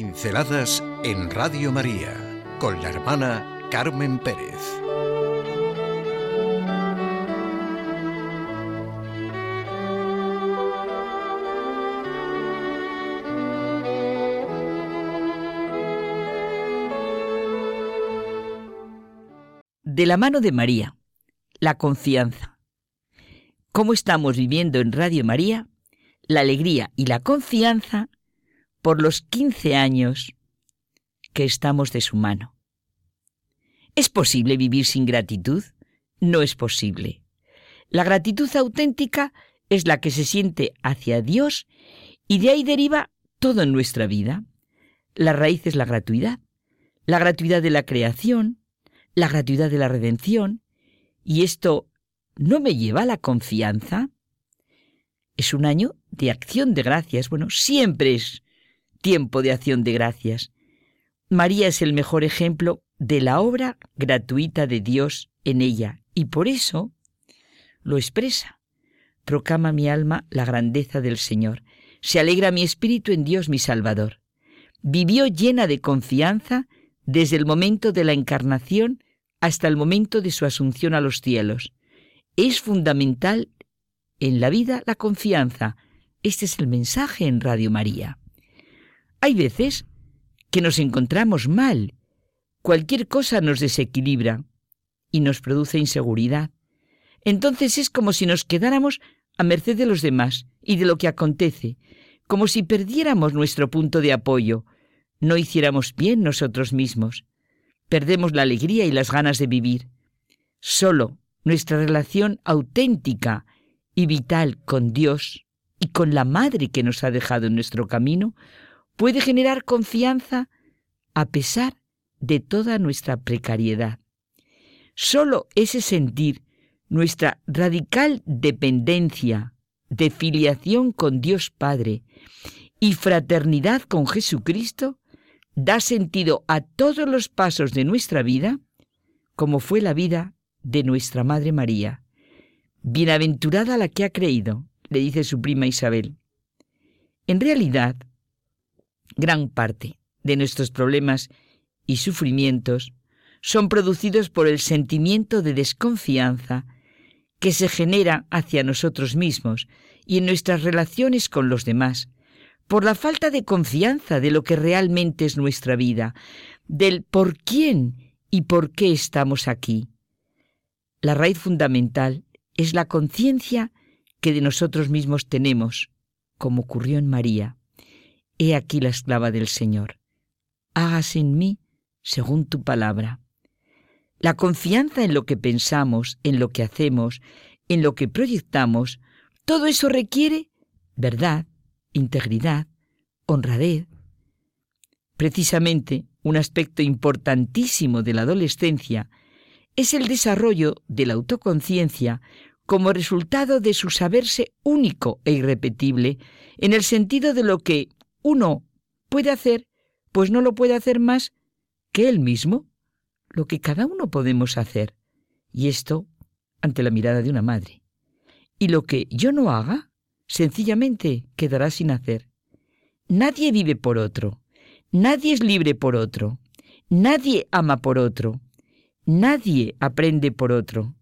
Pinceladas en Radio María con la hermana Carmen Pérez. De la mano de María, la confianza. ¿Cómo estamos viviendo en Radio María? La alegría y la confianza por los 15 años que estamos de su mano. ¿Es posible vivir sin gratitud? No es posible. La gratitud auténtica es la que se siente hacia Dios y de ahí deriva todo en nuestra vida. La raíz es la gratuidad, la gratuidad de la creación, la gratuidad de la redención, y esto no me lleva a la confianza. Es un año de acción de gracias. Bueno, siempre es tiempo de acción de gracias. María es el mejor ejemplo de la obra gratuita de Dios en ella y por eso lo expresa. Proclama mi alma la grandeza del Señor. Se alegra mi espíritu en Dios mi Salvador. Vivió llena de confianza desde el momento de la encarnación hasta el momento de su asunción a los cielos. Es fundamental en la vida la confianza. Este es el mensaje en Radio María. Hay veces que nos encontramos mal. Cualquier cosa nos desequilibra y nos produce inseguridad. Entonces es como si nos quedáramos a merced de los demás y de lo que acontece, como si perdiéramos nuestro punto de apoyo, no hiciéramos bien nosotros mismos. Perdemos la alegría y las ganas de vivir. Solo nuestra relación auténtica y vital con Dios y con la Madre que nos ha dejado en nuestro camino puede generar confianza a pesar de toda nuestra precariedad. Solo ese sentir nuestra radical dependencia de filiación con Dios Padre y fraternidad con Jesucristo da sentido a todos los pasos de nuestra vida, como fue la vida de nuestra Madre María. Bienaventurada la que ha creído, le dice su prima Isabel. En realidad, gran parte de nuestros problemas y sufrimientos son producidos por el sentimiento de desconfianza que se genera hacia nosotros mismos y en nuestras relaciones con los demás, por la falta de confianza de lo que realmente es nuestra vida, del por quién y por qué estamos aquí. La raíz fundamental es la conciencia que de nosotros mismos tenemos, como ocurrió en María. He aquí la esclava del Señor. Hágase en mí según tu palabra. La confianza en lo que pensamos, en lo que hacemos, en lo que proyectamos, todo eso requiere verdad, integridad, honradez. Precisamente un aspecto importantísimo de la adolescencia es el desarrollo de la autoconciencia como resultado de su saberse único e irrepetible, en el sentido de lo que uno puede hacer, pues no lo puede hacer más que él mismo, lo que cada uno podemos hacer. Y esto ante la mirada de una madre. Y lo que yo no haga, sencillamente quedará sin hacer. Nadie vive por otro, nadie es libre por otro, nadie ama por otro, nadie aprende por otro.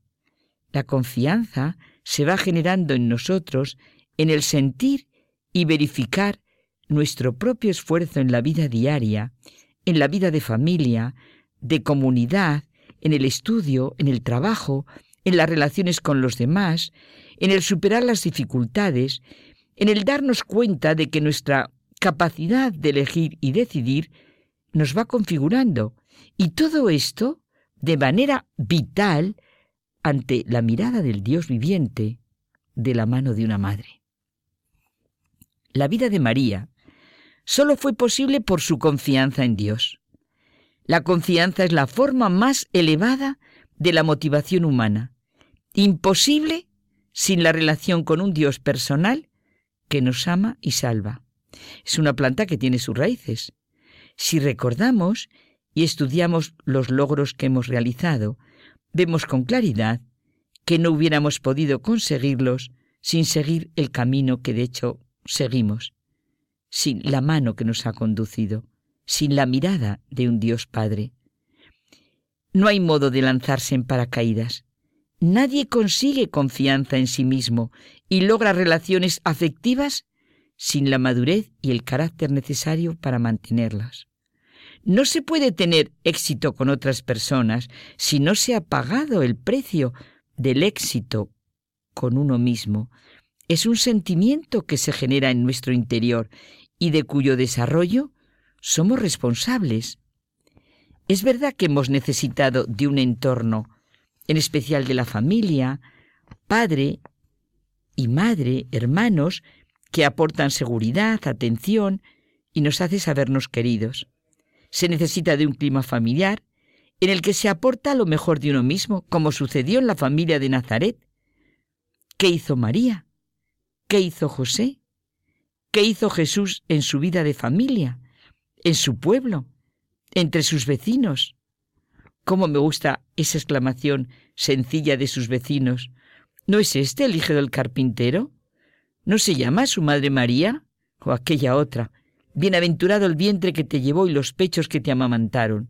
La confianza se va generando en nosotros en el sentir y verificar nuestro propio esfuerzo en la vida diaria, en la vida de familia, de comunidad, en el estudio, en el trabajo, en las relaciones con los demás, en el superar las dificultades, en el darnos cuenta de que nuestra capacidad de elegir y decidir nos va configurando. Y todo esto de manera vital ante la mirada del Dios viviente de la mano de una madre. La vida de María solo fue posible por su confianza en Dios. La confianza es la forma más elevada de la motivación humana, imposible sin la relación con un Dios personal que nos ama y salva. Es una planta que tiene sus raíces. Si recordamos y estudiamos los logros que hemos realizado, vemos con claridad que no hubiéramos podido conseguirlos sin seguir el camino que de hecho seguimos sin la mano que nos ha conducido. sin la mirada de un Dios Padre. No hay modo de lanzarse en paracaídas. Nadie consigue confianza en sí mismo y logra relaciones afectivas sin la madurez y el carácter necesario para mantenerlas. No se puede tener éxito con otras personas si no se ha pagado el precio del éxito con uno mismo. Es un sentimiento que se genera en nuestro interior y de cuyo desarrollo somos responsables. Es verdad que hemos necesitado de un entorno, en especial de la familia, padre y madre, hermanos, que aportan seguridad, atención y nos hace sabernos queridos. Se necesita de un clima familiar en el que se aporta lo mejor de uno mismo, como sucedió en la familia de Nazaret. ¿Qué hizo María? ¿Qué hizo José? ¿Qué hizo Jesús en su vida de familia, en su pueblo, entre sus vecinos? ¿Cómo me gusta esa exclamación sencilla de sus vecinos? ¿No es este el hijo del carpintero? ¿No se llama su madre María? O aquella otra. Bienaventurado el vientre que te llevó y los pechos que te amamantaron.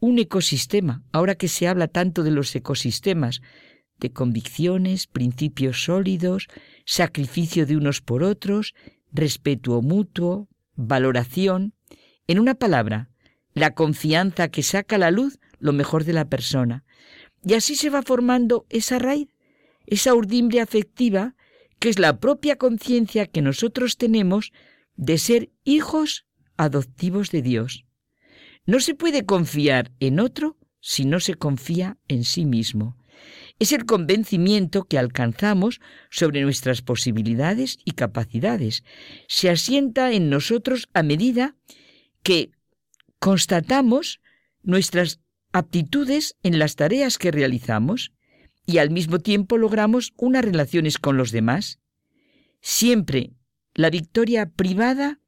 Un ecosistema, ahora que se habla tanto de los ecosistemas, de convicciones, principios sólidos, sacrificio de unos por otros, respeto mutuo, valoración. En una palabra, la confianza que saca a la luz lo mejor de la persona. Y así se va formando esa raíz, esa urdimbre afectiva que es la propia conciencia que nosotros tenemos de ser hijos adoptivos de Dios. No se puede confiar en otro si no se confía en sí mismo. Es el convencimiento que alcanzamos sobre nuestras posibilidades y capacidades. Se asienta en nosotros a medida que constatamos nuestras aptitudes en las tareas que realizamos y al mismo tiempo logramos unas relaciones con los demás. Siempre la victoria privada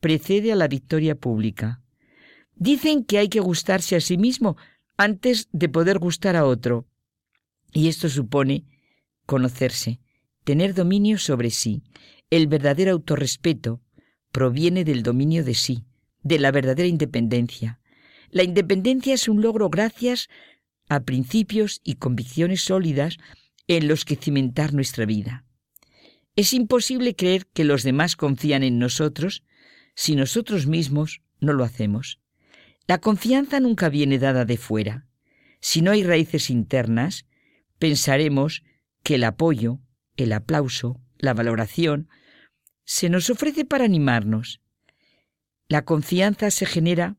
precede a la victoria pública. Dicen que hay que gustarse a sí mismo antes de poder gustar a otro. Y esto supone conocerse, tener dominio sobre sí. El verdadero autorrespeto proviene del dominio de sí, de la verdadera independencia. La independencia es un logro gracias a principios y convicciones sólidas en los que cimentar nuestra vida. Es imposible creer que los demás confían en nosotros si nosotros mismos no lo hacemos. La confianza nunca viene dada de fuera. Si no hay raíces internas, pensaremos que el apoyo, el aplauso, la valoración, se nos ofrece para animarnos. La confianza se genera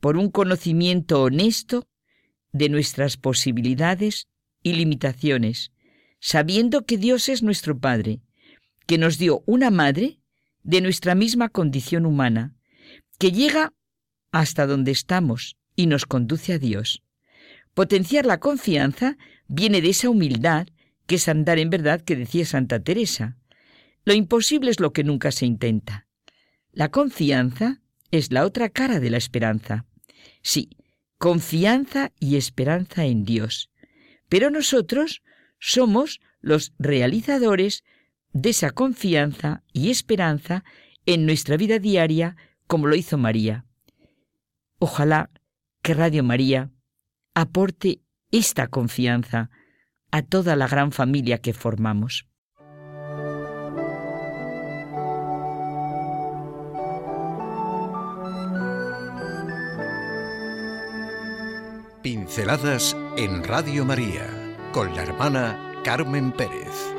por un conocimiento honesto de nuestras posibilidades y limitaciones, sabiendo que Dios es nuestro Padre, que nos dio una madre de nuestra misma condición humana, que llega hasta donde estamos y nos conduce a Dios. Potenciar la confianza viene de esa humildad que es andar en verdad que decía Santa Teresa. Lo imposible es lo que nunca se intenta. La confianza es la otra cara de la esperanza. Sí, confianza y esperanza en Dios. Pero nosotros somos los realizadores de esa confianza y esperanza en nuestra vida diaria como lo hizo María. Ojalá que Radio María aporte esta confianza a toda la gran familia que formamos. Pinceladas en Radio María con la hermana Carmen Pérez.